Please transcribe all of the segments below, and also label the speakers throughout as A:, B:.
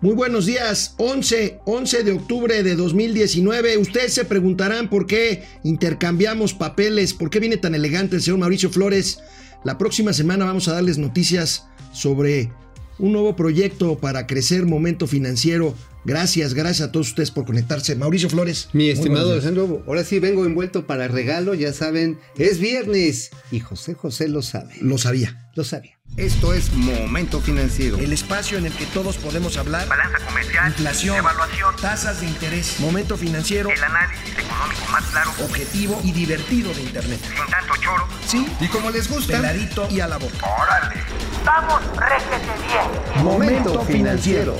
A: Muy buenos días, 11, 11 de octubre de 2019. Ustedes se preguntarán por qué intercambiamos papeles, por qué viene tan elegante el señor Mauricio Flores. La próxima semana vamos a darles noticias sobre un nuevo proyecto para crecer momento financiero. Gracias, gracias a todos ustedes por conectarse. Mauricio Flores.
B: Mi estimado Alejandro, ahora sí vengo envuelto para regalo, ya saben, es viernes y José José lo sabe.
A: Lo sabía.
B: Lo sabía.
C: Esto es Momento Financiero.
A: El espacio en el que todos podemos hablar.
D: Balanza comercial.
A: Inflación.
D: Evaluación.
A: Tasas de interés. Momento financiero.
D: El análisis económico más claro.
A: Objetivo y divertido de Internet.
D: Sin tanto choro.
A: Sí.
C: Y como les gusta.
A: Peladito y a la boca.
D: ¡Órale! ¡Vamos, réjete bien!
C: Momento Financiero.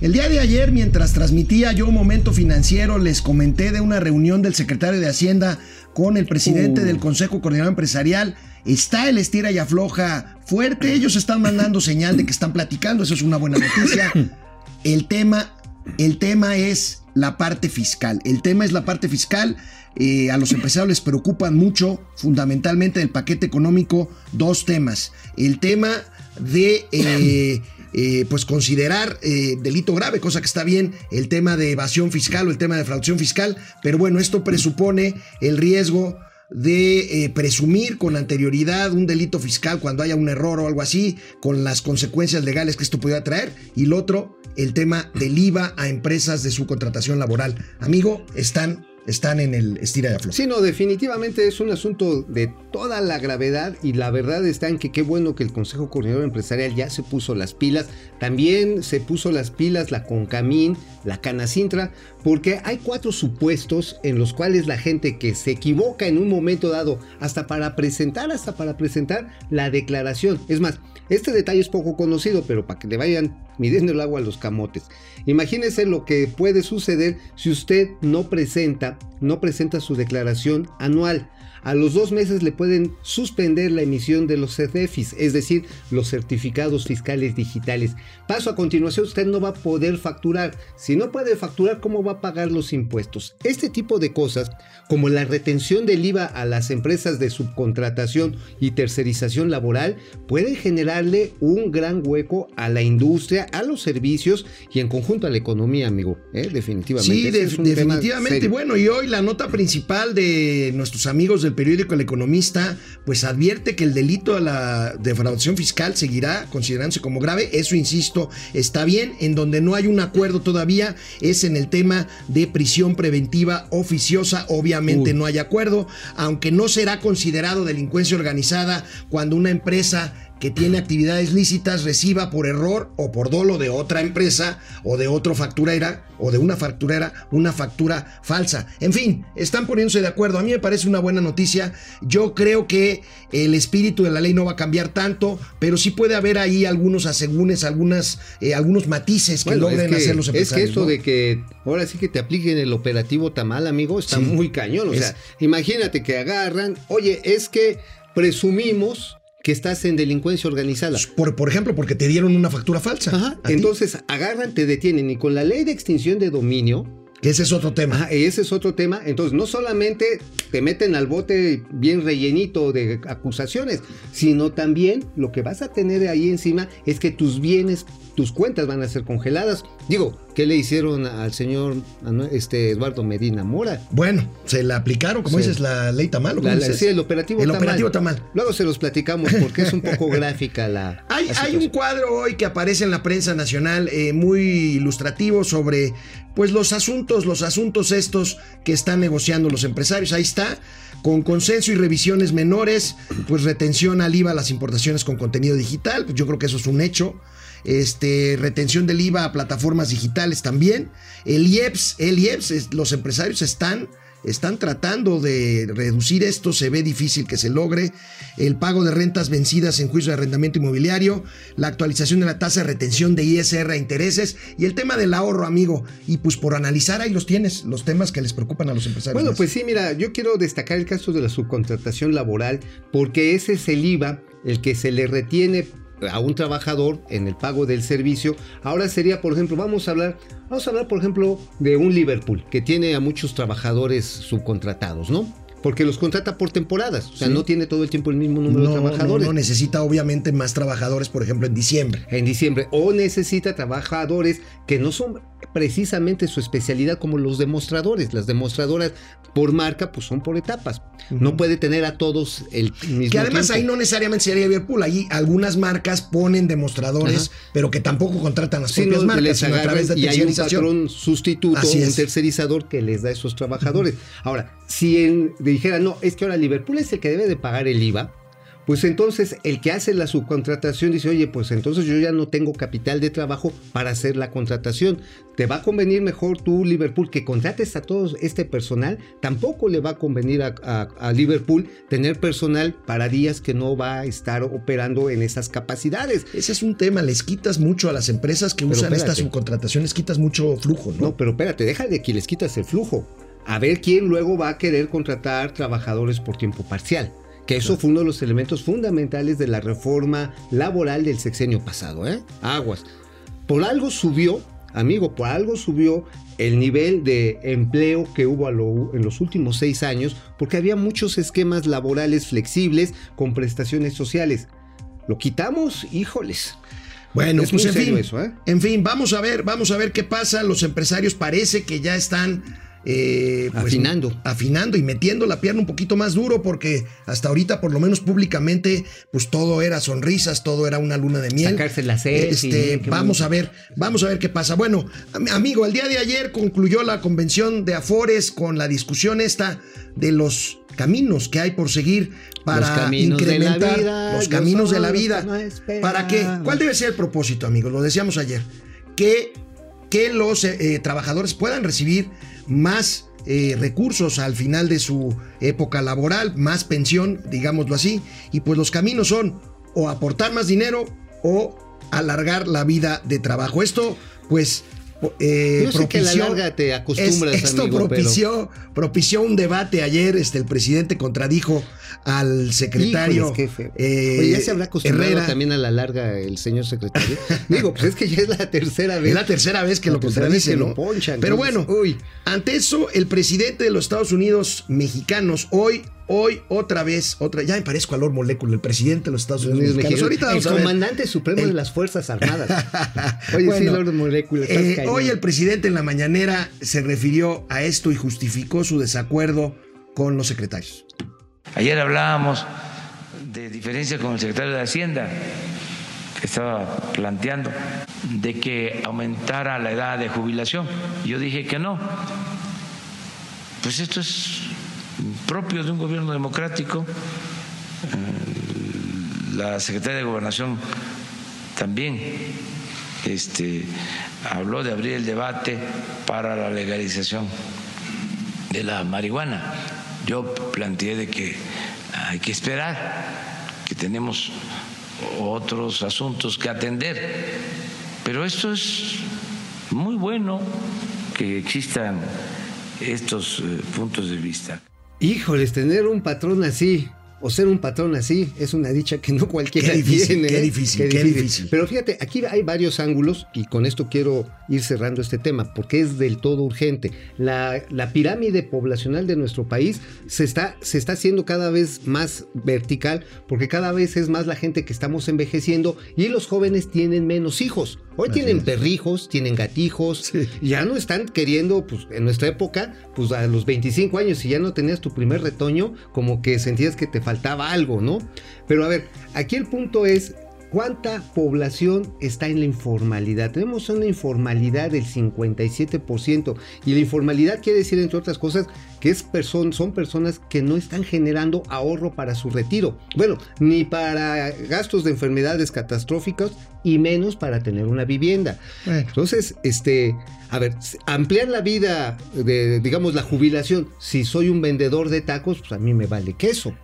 A: El día de ayer, mientras transmitía yo Momento Financiero, les comenté de una reunión del secretario de Hacienda con el presidente
B: Uh.
A: del Consejo Coordinador Empresarial. Está el estira y afloja fuerte. Ellos están mandando señal de que están platicando. Eso es una buena noticia. El tema, el tema es la parte fiscal. El tema es la parte fiscal. Eh, a los empresarios les preocupan mucho, fundamentalmente del paquete económico, dos temas. El tema de eh, eh, pues considerar eh, delito grave, cosa que está bien, el tema de evasión fiscal o el tema de defraudación fiscal, pero bueno, esto presupone el riesgo de eh, presumir con anterioridad un delito fiscal cuando haya un error o algo así, con las consecuencias legales que esto pudiera traer, y lo otro, el tema del IVA a empresas de su contratación laboral. Amigo, están, están en el estira de afloja.
B: Sí, no, definitivamente es un asunto de toda la gravedad y la verdad está en que qué bueno que el Consejo Coordinador Empresarial ya se puso las pilas. También se puso las pilas la Concamín, la Canacintra, porque hay cuatro supuestos en los cuales la gente que se equivoca en un momento dado, hasta para presentar, hasta para presentar la declaración. Es más, este detalle es poco conocido, pero para que le vayan midiendo el agua a los camotes. Imagínense lo que puede suceder si usted no presenta, no presenta su declaración anual. A los dos meses le pueden suspender la emisión de los CDFIs, es decir, los certificados fiscales digitales. Paso a continuación, usted no va a poder facturar. Si no puede facturar, ¿cómo va a pagar los impuestos? Este tipo de cosas, como la retención del IVA a las empresas de subcontratación y tercerización laboral, pueden generarle un gran hueco a la industria, a los servicios y en conjunto a la economía, amigo. ¿eh? Definitivamente.
A: Sí, de- definitivamente. Bueno, y hoy la nota principal de nuestros amigos del periódico El Economista, pues advierte que el delito de la defraudación fiscal seguirá considerándose como grave. Eso, insisto, está bien. En donde no hay un acuerdo todavía es en el tema de prisión preventiva oficiosa. Obviamente
B: Uy.
A: no hay acuerdo, aunque no será considerado delincuencia organizada cuando una empresa que tiene actividades lícitas reciba por error o por dolo de otra empresa o de otro facturera o de una facturera una factura falsa. En fin, están poniéndose de acuerdo. A mí me parece una buena noticia. Yo creo que el espíritu de la ley no va a cambiar tanto, pero sí puede haber ahí algunos asegúnes, algunas, eh, algunos matices que
B: Bueno,
A: logren
B: es que,
A: hacer los
B: es que eso
A: ¿no?
B: de que ahora sí que te apliquen el operativo tamal, amigo, está
A: Sí.
B: muy cañón. O
A: Es-
B: sea, imagínate que agarran, oye, es que presumimos que estás en delincuencia organizada.
A: por, por ejemplo, porque te dieron una factura falsa.
B: Ajá.
A: a ti.
B: Entonces agarran, te detienen y con la ley de extinción de dominio,
A: Que ese es otro tema.
B: ajá, ese es otro tema. Entonces no solamente te meten al bote bien rellenito de acusaciones, sino también lo que vas a tener ahí encima es que tus bienes, tus cuentas van a ser congeladas. Digo, ¿qué le hicieron al señor este, Eduardo Medina Mora?
A: Bueno, se la aplicaron, como
B: Sí.
A: dices, la ley Tamal. ¿o
B: La- la-
A: dices?
B: sí, el operativo
A: El
B: tamal.
A: operativo Tamal.
B: Luego se los platicamos porque es un poco gráfica la.
A: Hay,
B: la
A: hay
B: situación.
A: un cuadro hoy que aparece en la prensa nacional eh, muy ilustrativo sobre pues los asuntos, los asuntos estos que están negociando los empresarios. Ahí está, con consenso y revisiones menores, pues retención al IVA a las importaciones con contenido digital. Pues yo creo que eso es un hecho. Este, retención del IVA a plataformas digitales también. El IEPS, el IEPS, los empresarios están están tratando de reducir esto, se ve difícil que se logre. El pago de rentas vencidas en juicio de arrendamiento inmobiliario, la actualización de la tasa de retención de ISR a intereses y el tema del ahorro, amigo. Y pues por analizar ahí los tienes, los temas que les preocupan a los empresarios.
B: Bueno, pues sí, mira, yo quiero destacar el caso de la subcontratación laboral porque ese es el IVA el que se le retiene a un trabajador en el pago del servicio. Ahora sería, por ejemplo, vamos a hablar, vamos a hablar, por ejemplo, de un Liverpool que tiene a muchos trabajadores subcontratados, ¿no? Porque los contrata por temporadas. O sea, no tiene todo el tiempo el mismo número
A: No,
B: de
A: no,
B: trabajadores.
A: no, necesita obviamente más trabajadores, por ejemplo, en diciembre.
B: en diciembre o necesita trabajadores que no son precisamente su especialidad como los demostradores. Las demostradoras por marca pues son por etapas. No puede tener a todos el mismo
A: Que además
B: tiempo.
A: ahí no necesariamente sería Liverpool, ahí algunas marcas ponen demostradores,
B: Ajá.
A: pero que tampoco contratan las
B: Sí,
A: propias
B: no,
A: marcas, a través de
B: y hay un patrón sustituto,
A: Así
B: un
A: es.
B: tercerizador que les da a esos trabajadores. Ahora, si en- dijera, no, es que ahora Liverpool es el que debe de pagar el IVA, pues entonces el que hace la subcontratación dice, oye, pues entonces yo ya no tengo capital de trabajo para hacer la contratación. Te va a convenir mejor tú, Liverpool, que contrates a todo este personal. Tampoco le va a convenir a, a- a Liverpool tener personal para días que no va a estar operando en esas capacidades.
A: Ese es un tema, les quitas mucho a las empresas que
B: Pero
A: usan estas subcontrataciones, quitas mucho flujo, ¿no?
B: No, pero espérate, deja de que les quitas el flujo. A ver quién luego va a querer contratar trabajadores por tiempo parcial. Que eso fue uno de los elementos fundamentales de la reforma laboral del sexenio pasado, ¿eh? Aguas. Por algo subió, amigo, por algo subió el nivel de empleo que hubo lo- en los últimos seis años, porque había muchos esquemas laborales flexibles con prestaciones sociales. Lo quitamos, híjoles.
A: Bueno,
B: Es
A: pues
B: muy
A: en
B: serio
A: fin,
B: eso, ¿eh?
A: en fin, vamos a ver, vamos a ver qué pasa. Los empresarios parece que ya están eh, pues,
B: Afinando.
A: afinando y metiendo la pierna un poquito más duro, porque hasta ahorita, por lo menos públicamente, pues todo era sonrisas, todo era una luna de miel.
B: Sacarse la
A: Este, vamos
B: bonito.
A: a ver, vamos a ver qué pasa. Bueno, am- amigo, el día de ayer concluyó la convención de Afores con la discusión esta de los caminos que hay por seguir para
B: Los caminos
A: incrementar los caminos de la vida. ¿Para qué? ¿Cuál debe ser el propósito, amigos? Lo decíamos ayer. Que, que los eh, eh, trabajadores puedan recibir más eh, recursos al final de su época laboral, más pensión, digámoslo así. Y pues los caminos son o aportar más dinero o alargar la vida de trabajo. Esto, pues. Eh,
B: Yo sé que a la larga te acostumbras,
A: es- esto
B: amigo, pero-
A: propició, propició un debate ayer. Este, el presidente contradijo al secretario.
B: Híjoles, qué
A: eh,
B: Oye, ya se habrá acostumbrado
A: Herrera.
B: también a la larga el señor secretario. Digo, pues es que ya es la tercera vez.
A: Es la tercera vez que
B: La
A: lo contradice,
B: que
A: ¿no?
B: lo ponchan,
A: Pero bueno,
B: uy.
A: ante eso, el presidente de los Estados Unidos mexicanos, hoy, hoy, otra vez, otra, ya me parezco a Lord Molecule, el presidente de los Estados Unidos mexicanos. Ahorita
B: el comandante supremo
A: El-
B: de las Fuerzas Armadas. Oye, sí, Lord Molecule,
A: eh, hoy el presidente en la mañanera se refirió a esto y justificó su desacuerdo con los secretarios.
E: Ayer hablábamos de diferencia con el secretario de Hacienda, que estaba planteando de que aumentara la edad de jubilación. Yo dije que no. Pues esto es propio de un gobierno democrático. Eh, La secretaria de Gobernación también este, habló de abrir el debate para la legalización de la marihuana. Yo planteé de que hay que esperar, que tenemos otros asuntos que atender, pero esto es muy bueno que existan estos eh, puntos de vista.
B: Híjoles, tener un patrón así. O ser un patrón así es una dicha que no cualquiera
A: Qué difícil,
B: tiene.
A: qué
B: ¿eh?
A: difícil, qué difícil.
B: Pero fíjate, aquí hay varios ángulos y con esto quiero ir cerrando este tema porque es del todo urgente. La, la pirámide poblacional de nuestro país se está, se está haciendo cada vez más vertical porque cada vez es más la gente que estamos envejeciendo y los jóvenes tienen menos hijos. Hoy
A: Así
B: tienen
A: es.
B: perrijos, tienen gatijos,
A: Sí.
B: ya no están queriendo, pues en nuestra época, pues a los 25 años, si ya no tenías tu primer retoño, como que sentías que te faltaba algo, ¿no? Pero a ver, aquí el punto es, ¿cuánta población está en la informalidad? Tenemos una informalidad del 57%, y la informalidad quiere decir, entre otras cosas, que es person- son personas que no están generando ahorro para su retiro. Bueno, ni para gastos de enfermedades catastróficas y menos para tener una vivienda.
A: Bueno.
B: Entonces, este, a ver, ampliar la vida de, digamos, la jubilación, si soy un vendedor de tacos, pues a mí me vale queso.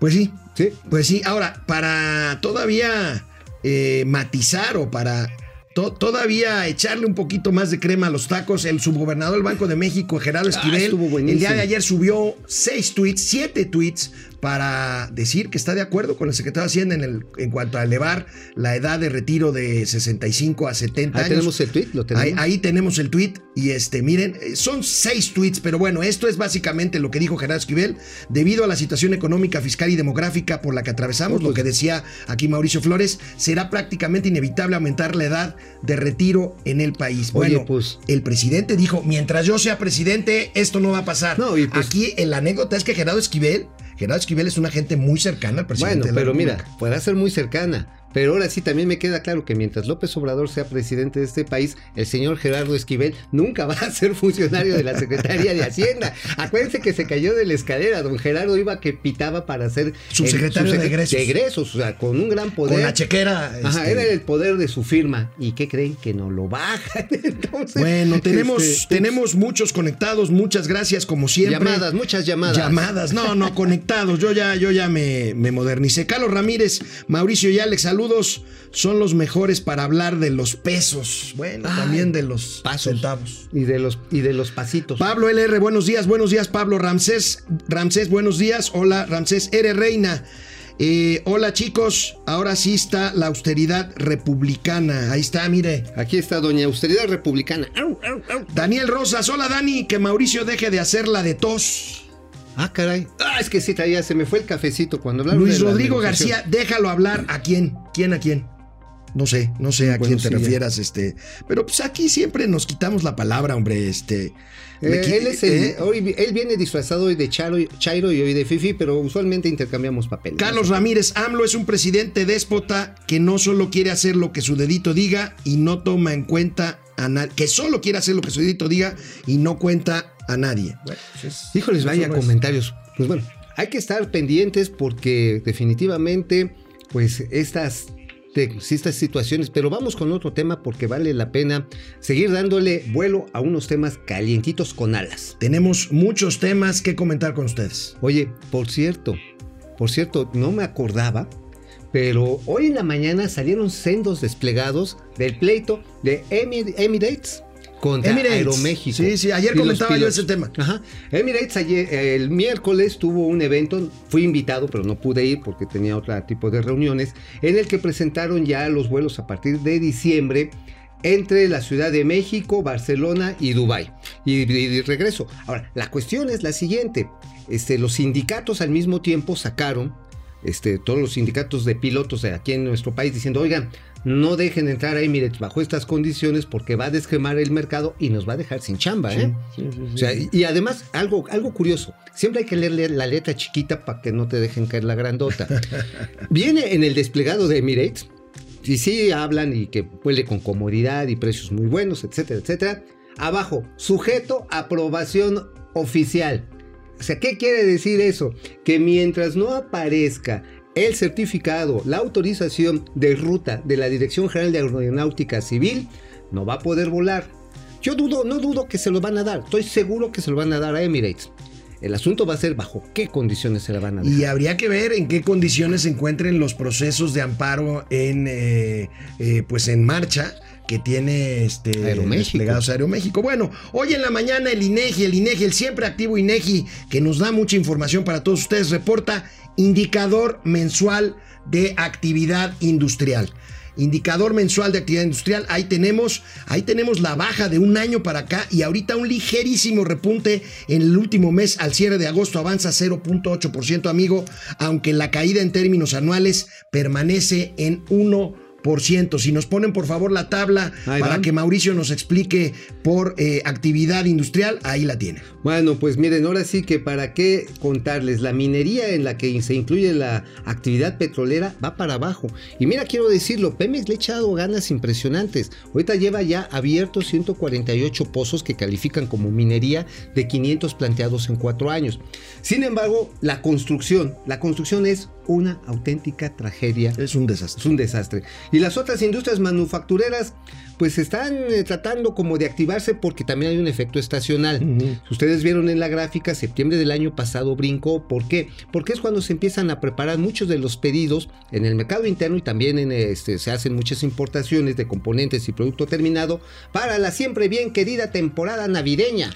A: Pues sí,
B: Sí.
A: Pues sí, ahora, para todavía eh, matizar o para to- todavía echarle un poquito más de crema a los tacos, el subgobernador del Banco de México, Gerardo
B: Ah,
A: Esquivel, el día de ayer subió seis tweets, siete tweets, para decir que está de acuerdo con el secretario de Hacienda en, el, en cuanto a elevar la edad de retiro de 65 a 70
B: Ahí
A: años.
B: tenemos el tweet, lo tenemos.
A: Ahí, ahí tenemos el tweet y este, miren, eh, son seis tweets, pero bueno, esto es básicamente lo que dijo Gerardo Esquivel, debido a la situación económica, fiscal y demográfica por la que atravesamos,
B: No,
A: lo
B: pues-
A: que decía aquí Mauricio Flores, será prácticamente inevitable aumentar la edad de retiro en el país.
B: Oye,
A: Bueno,
B: pues-
A: el presidente dijo, mientras yo sea presidente, esto no va a pasar.
B: No, y pues-
A: aquí la anécdota es que Gerardo Esquivel, Gerardo Esquivel es una gente muy cercana al presidente.
B: Bueno,
A: de la
B: pero mira, podrá ser muy cercana. Pero ahora sí también me queda claro que mientras López Obrador sea presidente de este país, el señor Gerardo Esquivel nunca va a ser funcionario de la Secretaría de Hacienda. Acuérdense que se cayó de la escalera. Don Gerardo iba que pitaba para ser
A: Subsecretario
B: el-
A: de egresos.
B: De egresos, o sea, con un gran poder.
A: Con la chequera.
B: Ajá,
A: este,
B: era el poder de su firma. ¿Y qué creen? Que no lo bajan. Entonces,
A: Bueno, tenemos,
B: este,
A: tenemos muchos conectados, muchas gracias como siempre.
B: llamadas, muchas llamadas.
A: Llamadas, no, no, conectados. Yo ya, yo ya me, me modernicé. Carlos Ramírez, Mauricio y Alex, saludos. Son los mejores para hablar de los pesos. Bueno,
B: Ay,
A: también de los
B: pasos.
A: centavos.
B: Y de los, y de los pasitos.
A: Pablo LR, buenos días, buenos días, Pablo Ramsés. Ramsés, buenos días. Hola, Ramsés R. Reina. Eh, hola chicos, ahora sí está la austeridad republicana. Ahí está, mire.
B: Aquí está Doña Austeridad Republicana. Au, au, au.
A: Daniel Rosas, hola Dani, que Mauricio deje de hacer la de tos.
B: Ah, caray. Ah, es que sí, traía, se me fue el cafecito cuando hablaron
A: Luis
B: de
A: Rodrigo. García, déjalo hablar. ¿A quién? ¿Quién a quién? No sé, no sé a
B: Bueno,
A: quién te
B: sí, ya.
A: refieras, este. Pero pues aquí siempre nos quitamos la palabra, hombre, este.
B: Eh, él, es el-
A: ¿eh?
B: hoy, él viene disfrazado hoy de Charo, Chairo y hoy de Fifi, pero usualmente intercambiamos papeles.
A: Carlos Ramírez, AMLO es un presidente déspota que no solo quiere hacer lo que su dedito diga y no toma en cuenta a. Que solo quiere hacer lo que su dedito diga y no cuenta a nadie. Bueno, pues es-
B: Híjoles, vaya
A: no
B: comentarios. Pues bueno, hay que estar pendientes porque definitivamente, pues estas, sí, estas situaciones, pero vamos con otro tema porque vale la pena seguir dándole vuelo a unos temas calientitos con alas.
A: Tenemos muchos temas que comentar con ustedes.
B: Oye, por cierto, por cierto, no me acordaba, pero hoy en la mañana salieron sendos desplegados del pleito de Emir- Emirates contra
A: Emirates.
B: Aeroméxico.
A: Sí, sí, ayer comentaba yo ese tema.
B: Ajá. Emirates ayer, el miércoles tuvo un evento, fui invitado, pero no pude ir porque tenía otro tipo de reuniones, en el que presentaron ya los vuelos a partir de diciembre entre la Ciudad de México, Barcelona y Dubái. Y, y- y regreso. Ahora, la cuestión es la siguiente. Este, los sindicatos al mismo tiempo sacaron, este, todos los sindicatos de pilotos aquí en nuestro país diciendo, oigan, no dejen entrar a Emirates bajo estas condiciones porque va a desquemar el mercado y nos va a dejar sin chamba, ¿eh? O sea, y, además, algo, algo curioso, siempre hay que leer la letra chiquita para que no te dejen caer la grandota. Viene en el desplegado de Emirates, y sí hablan y que huele con comodidad y precios muy buenos, etcétera, etcétera. Abajo, sujeto aprobación oficial. O sea, ¿qué quiere decir eso? Que mientras no aparezca el certificado, la autorización de ruta de la Dirección General de Aeronáutica Civil, no va a poder volar. Yo dudo, no dudo que se lo van a dar. Estoy seguro que se lo van a dar a Emirates. El asunto va a ser bajo qué condiciones se la van a dar.
A: Y habría que ver en qué condiciones se encuentren los procesos de amparo en, eh, eh, pues en marcha que tiene este
B: Aeroméxico.
A: desplegados Aeroméxico. Bueno, hoy en la mañana el INEGI, el INEGI, el siempre activo INEGI, que nos da mucha información para todos ustedes, reporta indicador mensual de actividad industrial. Indicador mensual de actividad industrial, ahí tenemos, ahí tenemos la baja de un año para acá y ahorita un ligerísimo repunte en el último mes al cierre de agosto avanza 0.8% amigo, aunque la caída en términos anuales permanece en 1%. Si nos ponen por favor la tabla para que Mauricio nos explique por eh, actividad industrial, ahí la tiene.
B: Bueno, pues miren, ahora sí que para qué contarles, la minería en la que se incluye la actividad petrolera va para abajo. Y mira, quiero decirlo, Pemex le ha echado ganas impresionantes. Ahorita lleva ya abiertos 148 pozos que califican como minería de 500 planteados en cuatro años. Sin embargo, la construcción, la construcción es una auténtica tragedia
A: Es un desastre.
B: es un desastre. Y las otras industrias manufactureras, pues están eh, tratando como de activarse porque también hay un efecto estacional. Ustedes vieron en la gráfica, septiembre del año pasado brincó. ¿Por qué? Porque es cuando se empiezan a preparar muchos de los pedidos en el mercado interno y también en este, se hacen muchas importaciones de componentes y producto terminado para la siempre bien querida temporada navideña.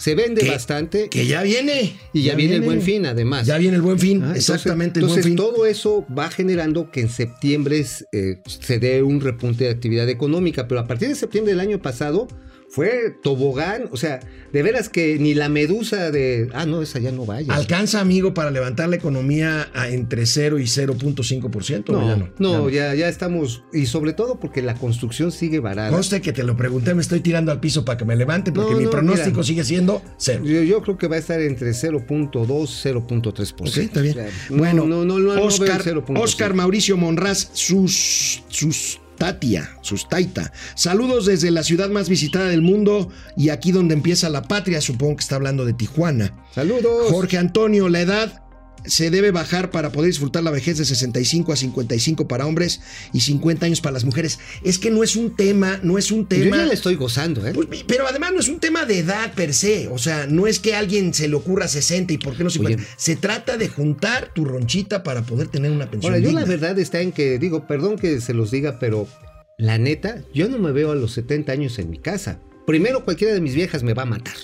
B: Se vende
A: Que-
B: bastante
A: Que ya viene.
B: y ya, viene, el buen fin, además.
A: Ya viene el buen fin,
B: Ah, entonces-
A: exactamente.
B: Entonces,
A: fin.
B: todo eso va generando que en septiembre eh, se dé un repunte de actividad económica, pero a partir de septiembre del año pasado fue tobogán, o sea, de veras que ni la medusa de, ah, no, esa ya no vaya.
A: ¿Alcanza, amigo, para levantar la economía a entre 0 y 0.5%?
B: no,
A: ¿O ya
B: no,
A: no,
B: ya, ya estamos, y sobre todo porque la construcción sigue barata.
A: Conste que te lo pregunté, me estoy tirando al piso para que me levante, porque
B: No,
A: mi
B: no,
A: pronóstico
B: mira.
A: sigue siendo cero.
B: Yo, yo creo que va a estar entre 0.2 0.3%.
A: Ok, está bien.
B: O sea, no,
A: bueno,
B: no, no, no, no
A: Oscar,
B: 0.5.
A: Oscar Mauricio Monraz, sus, sus Tatia, sus Taita. Saludos desde la ciudad más visitada del mundo y aquí donde empieza la patria, supongo que está hablando de Tijuana.
B: Saludos.
A: Jorge Antonio, la edad se debe bajar para poder disfrutar la vejez de 65 a 55 para hombres y 50 años para las mujeres. Es que no es un tema, no es un
B: Yo
A: tema.
B: ya la estoy gozando, ¿eh?
A: Pues, pero además no es un tema de edad per se, o sea, no es que a alguien se le ocurra 60 y por qué no 50.
B: Oye.
A: Se trata de juntar tu ronchita para poder tener una pensión.
B: Ahora, yo
A: digna.
B: la verdad está en que, digo, perdón que se los diga, pero la neta, yo no me veo a los 70 años en mi casa. Primero, cualquiera de mis viejas me va a matar.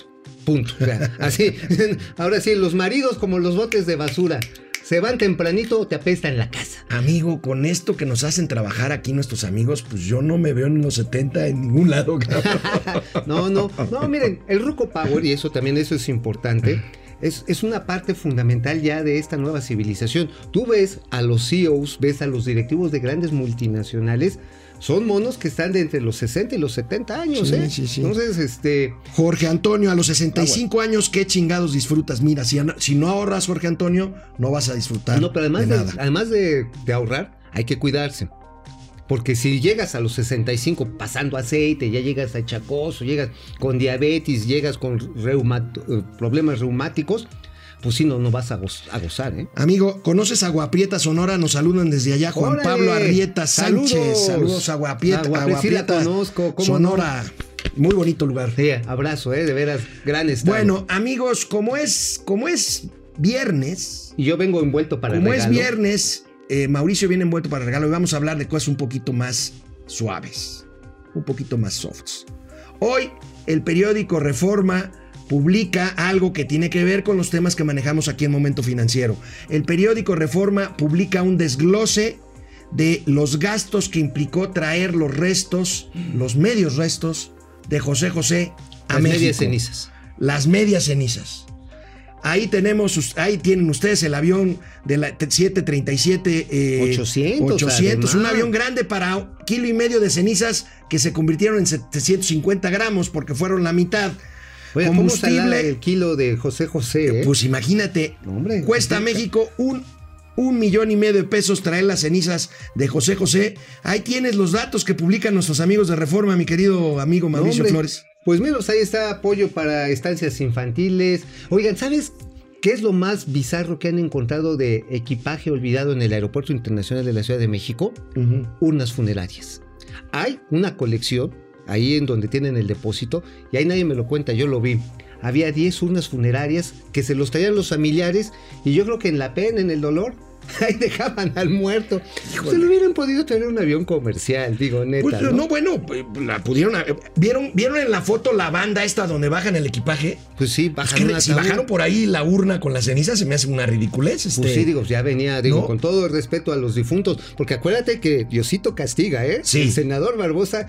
B: Punto. O sea, así. Ahora sí, los maridos como los botes de basura. Se van tempranito o te apestan la casa.
A: Amigo, con esto que nos hacen trabajar aquí nuestros amigos, pues yo no me veo en los 70 en ningún lado.
B: No, no, no, miren, el Ruco Power, y eso también eso es importante, es, es una parte fundamental ya de esta nueva civilización. Tú ves a los CEOs, ves a los directivos de grandes multinacionales, son monos que están de entre los 60 y los 70 años,
A: Sí,
B: ¿eh?
A: sí, sí.
B: Entonces, este,
A: Jorge Antonio, a los
B: Ah,
A: 65 años, ¿qué chingados disfrutas? Mira, si, si no ahorras, Jorge Antonio, no vas a disfrutar
B: no, pero además,
A: de
B: de,
A: nada.
B: además de, de ahorrar, hay que cuidarse. Porque si llegas a los 65 pasando aceite, ya llegas a chacoso, llegas con diabetes, llegas con problemas reumáticos, pues sí, no, no vas a, goz- a gozar, ¿eh?
A: Amigo, ¿conoces a Guaprieta Sonora? Nos saludan desde allá Juan
B: ¡Órale!
A: Pablo Arrieta Sánchez.
B: ¡Saludos!
A: Saludos a Guaprieta.
B: A Guaprieta, sí la conozco, ¿cómo
A: Sonora. Muy bonito lugar.
B: Sí, abrazo, ¿eh? De veras, gran estado.
A: Bueno, amigos, como es, como es viernes,
B: Y yo vengo envuelto para
A: como es
B: regalo.
A: viernes, eh, Mauricio viene envuelto para regalo y vamos a hablar de cosas un poquito más suaves, un poquito más softs. Hoy el periódico Reforma publica algo que tiene que ver con los temas que manejamos aquí en Momento Financiero. El periódico Reforma publica un desglose de los gastos que implicó traer los restos, los medios restos de José José a
B: Las
A: México.
B: medias cenizas.
A: Las medias cenizas. Ahí tenemos, ahí tienen ustedes el avión de la 737 eh,
B: 800,
A: 800, un avión grande para kilo y medio de cenizas que se convirtieron en 750 gramos porque fueron la mitad.
B: Oye, ¿cómo
A: Combustible,
B: el kilo de José José, eh?
A: pues imagínate,
B: hombre,
A: cuesta a
B: pues,
A: México un, un millón y medio de pesos traer las cenizas de José José. Ahí tienes los datos que publican nuestros amigos de Reforma, mi querido amigo Mauricio
B: hombre.
A: Flores.
B: Pues mira, ahí está apoyo para estancias infantiles. Oigan, ¿sabes qué es lo más bizarro que han encontrado de equipaje olvidado en el Aeropuerto Internacional de la Ciudad de México? Urnas funerarias. Hay una colección ahí en donde tienen el depósito y ahí nadie me lo cuenta, yo lo vi. Había 10 urnas funerarias que se los traían los familiares y yo creo que en la pena, en el dolor, ahí dejaban al muerto. Se lo hubieran podido tener un avión comercial, digo, neta.
A: Pues,
B: ¿no?
A: no, bueno, pues, la pudieron. ¿Vieron, ¿Vieron en la foto la banda esta donde bajan el equipaje?
B: Pues sí,
A: Es
B: bajan
A: que
B: un
A: si bajaron por ahí la urna con la ceniza, se me hace una ridiculez. Este.
B: Pues sí, digo, ya venía, digo,
A: ¿No?
B: con todo el respeto a los difuntos, porque acuérdate que Diosito castiga, ¿eh?
A: Sí.
B: El senador Barbosa,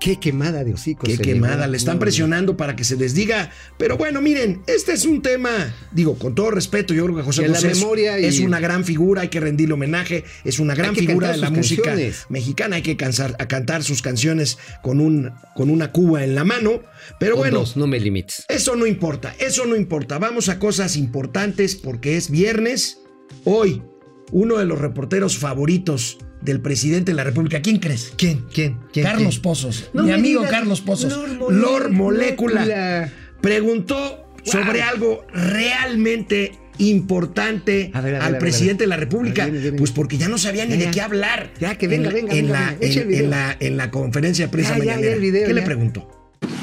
B: qué quemada de hocico.
A: Qué
B: se
A: quemada, le están presionando para que se desdiga. Pero bueno, miren, este es un tema, digo, con todo respeto, yo creo que José José es-
B: y-
A: es una gran figura, hay que rendirle homenaje, es una gran figura de la música
B: canciones.
A: mexicana, hay que cansar, a cantar sus canciones con, un, con una cuba en la mano. Pero
B: Con
A: bueno,
B: dos, no me limites.
A: Eso no importa, eso no importa. Vamos a cosas importantes porque es viernes. Hoy, uno de los reporteros favoritos del presidente de la República. ¿Quién crees? ¿Quién?
B: ¿Quién? ¿Quién?
A: Carlos
B: ¿Quién?
A: Pozos.
B: No
A: mi amigo
B: digas.
A: Carlos Pozos.
B: Lord
A: Lord,
B: Molécula.
A: Molécula. Preguntó sobre algo realmente importante
B: A ver, a ver, a
A: al
B: ver,
A: presidente de la República.
B: A ver, viene, viene.
A: Pues porque ya no sabía ni
B: Ya,
A: de qué hablar.
B: Ya, que venga,
A: En-
B: venga,
A: en
B: venga,
A: la,
B: venga.
A: En- la, en la conferencia de prensa
B: Ya, video,
A: ¿Qué le preguntó?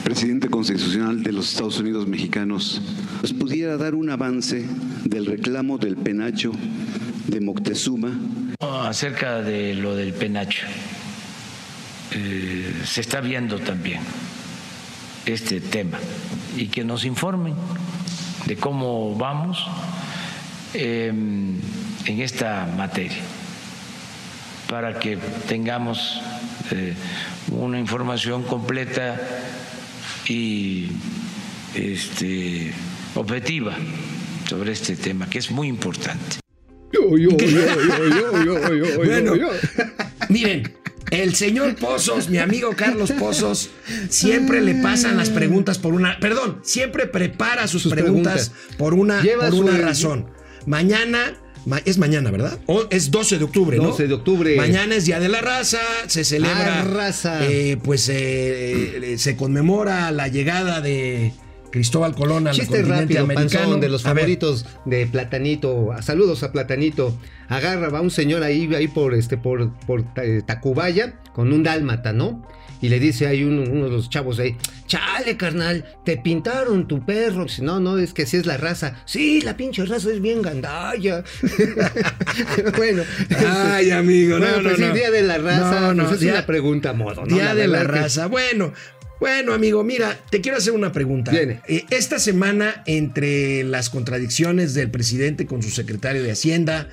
F: presidente constitucional de los Estados Unidos mexicanos, ¿nos pudiera dar un avance del reclamo del penacho de Moctezuma?
E: Acerca de lo del penacho, eh, se está viendo también este tema y que nos informen de cómo vamos eh, en esta materia para que tengamos eh, una información completa y este, objetiva sobre este tema, que es muy importante.
B: Yo, yo, yo, yo, yo, yo, yo,
A: Bueno.
B: yo.
A: Miren, el señor Pozos, mi amigo Carlos Pozos, siempre le pasan las preguntas por una. Perdón, siempre prepara sus,
B: Sus
A: preguntas,
B: preguntas.
A: por una,
B: Lleva
A: por una razón. Mañana. ma- es mañana, ¿verdad? O es 12 de octubre, ¿no?
B: 12 de octubre.
A: Mañana es Día de la Raza, se celebra.
B: Ah, raza.
A: eh, pues eh, eh, se conmemora la llegada de Cristóbal Colón al
B: Chiste
A: continente
B: rápido,
A: americano.
B: panzón, de los favoritos de Platanito. Saludos a Platanito. Agarra, va un señor ahí, ahí por este, por, por eh, Tacubaya, con un dálmata, ¿no? Y le dice ahí uno, uno de los chavos ahí, chale, carnal, te pintaron tu perro. Dice, no, no, es que así es la raza. Sí, la pinche raza es bien gandalla. bueno.
A: Ay, amigo, no,
B: bueno,
A: no,
B: pues sí,
A: no.
B: Día de la raza,
A: No, no,
B: pues es
A: día-
B: una pregunta a modo, ¿no?
A: Día de la
B: verdad que-
A: raza. Bueno, bueno, amigo, mira, te quiero hacer una pregunta.
B: Viene.
A: Eh, esta semana, entre las contradicciones del presidente con su secretario de Hacienda,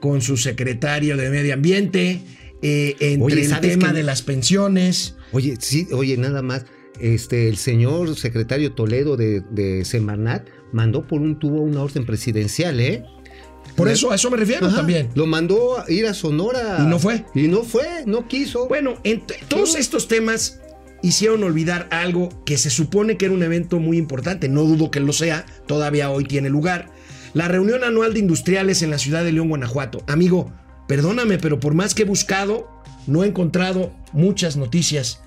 A: con su secretario de Medio Ambiente, eh, entre
B: Oye,
A: el
B: ¿sabes
A: tema de las pensiones.
B: Oye, sí, oye, nada más. Este, el señor secretario Toledo de, de Semarnat mandó por un tubo una orden presidencial, ¿eh?
A: Por eso, a eso me refiero
B: Ajá,
A: también.
B: Lo mandó a ir a Sonora.
A: Y no fue.
B: Y no fue, no quiso.
A: Bueno, entre todos estos temas hicieron olvidar algo que se supone que era un evento muy importante. No dudo que lo sea, todavía hoy tiene lugar. La reunión anual de industriales en la ciudad de León, Guanajuato. Amigo, perdóname, pero por más que he buscado, no he encontrado muchas noticias.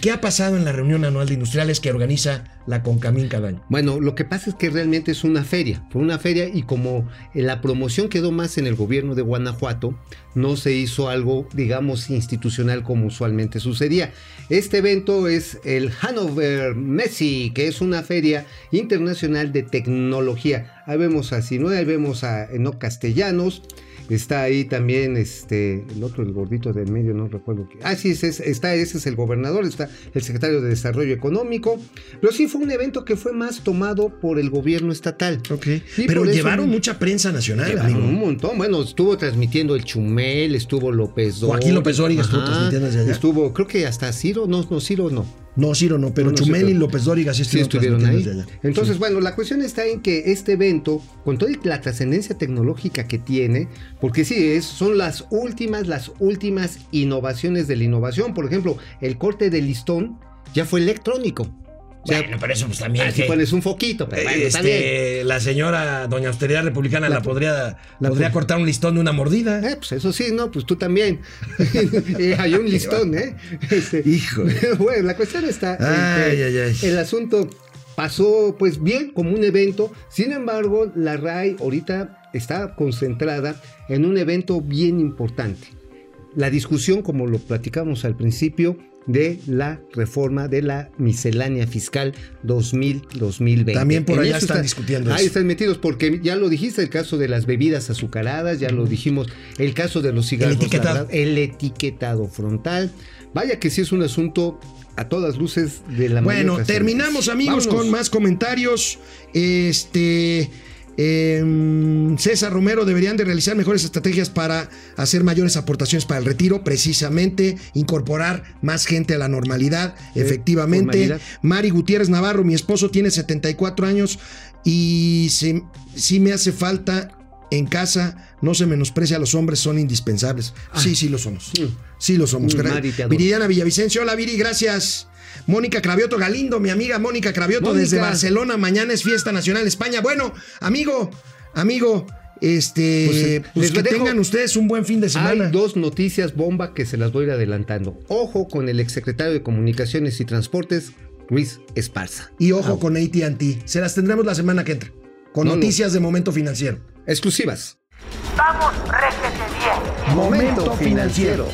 A: ¿Qué ha pasado en la reunión anual de industriales que organiza la Concamín cada año?
B: Bueno, lo que pasa es que realmente es una feria, fue una feria y como la promoción quedó más en el gobierno de Guanajuato, no se hizo algo, digamos, institucional como usualmente sucedía. Este evento es el Hanover Messi, que es una feria internacional de tecnología. Ahí vemos a Sinue, ahí vemos a Enoch Castellanos. Está ahí también este, el otro, el gordito del medio, no recuerdo qué. Ah, sí, ese es, está, ese es el gobernador, está el secretario de Desarrollo Económico. Pero sí fue un evento que fue más tomado por el gobierno estatal. Sí,
A: Pero
B: eso-
A: llevaron mucha prensa nacional,
B: Llevaron
A: amigo.
B: un montón. Bueno, estuvo transmitiendo el Chumel, estuvo López Dóriga.
A: Joaquín López Dóriga estuvo transmitiendo desde allá.
B: Estuvo, creo que hasta Ciro, no, no, Ciro no.
A: No, Ciro no, pero
B: No, no,
A: Chumel
B: sí,
A: y López Dóriga sí
B: Sí
A: estuvieron,
B: estuvieron ahí.
A: allá.
B: Entonces,
A: Sí.
B: bueno, la cuestión está en que este evento, con toda la trascendencia tecnológica que tiene, porque sí, es, son las últimas, las últimas innovaciones de la innovación. Por ejemplo, el corte de listón ya fue electrónico. O sea,
A: Bueno, pero eso pues también.
B: así
A: ¿qué?
B: pones un foquito, pero bueno.
A: Este, la señora Doña Austeridad Republicana la,
B: La-
A: podría,
B: la
A: podría
B: pod-
A: cortar un listón de una mordida.
B: Eh, pues eso sí, no, pues tú también. Eh, Hay un listón, ¿eh? Este,
A: Hijo.
B: bueno, la cuestión está en
A: Ay,
B: que
A: ay, ay.
B: el asunto pasó pues bien como un evento. Sin embargo, la RAI ahorita está concentrada en un evento bien importante. La discusión, como lo platicamos al principio, de la reforma de la miscelánea fiscal 2000-2020.
A: También por
B: En
A: allá están discutiendo
B: Ahí
A: eso.
B: están metidos porque ya lo dijiste, el caso de las bebidas azucaradas, ya lo dijimos, el caso de los cigarros,
A: El etiquetado.
B: verdad, el etiquetado frontal. Vaya que sí es un asunto a todas luces de la
A: Bueno, terminamos amigos
B: Vámonos.
A: con más comentarios. Este em, César Romero deberían de realizar mejores estrategias para hacer mayores aportaciones para el retiro, precisamente incorporar más gente a la normalidad, efectivamente.
B: normalidad.
A: Mari Gutiérrez Navarro, mi esposo tiene 74 años y si, si me hace falta en casa, no se menosprecia a los hombres, son indispensables. Sí, sí lo somos. Sí lo somos.
B: Mm.
A: Viridiana Villavicencio, hola Viri, gracias. Mónica Cravioto Galindo, mi amiga Mónica Cravioto
B: Mónica.
A: desde Barcelona, mañana es fiesta nacional España. Bueno, amigo, amigo, este,
B: Pues, eh,
A: pues
B: les
A: que
B: dejo-
A: tengan ustedes un buen fin de semana.
B: Hay dos noticias bomba que se las voy a ir adelantando. Ojo con el exsecretario de Comunicaciones y Transportes, Luis Esparza.
A: Y ojo con AT&T, se las tendremos la semana que entra, con
B: No, no.
A: noticias de momento financiero.
B: Exclusivas.
D: Vamos, réjete bien.
C: Momento financiero.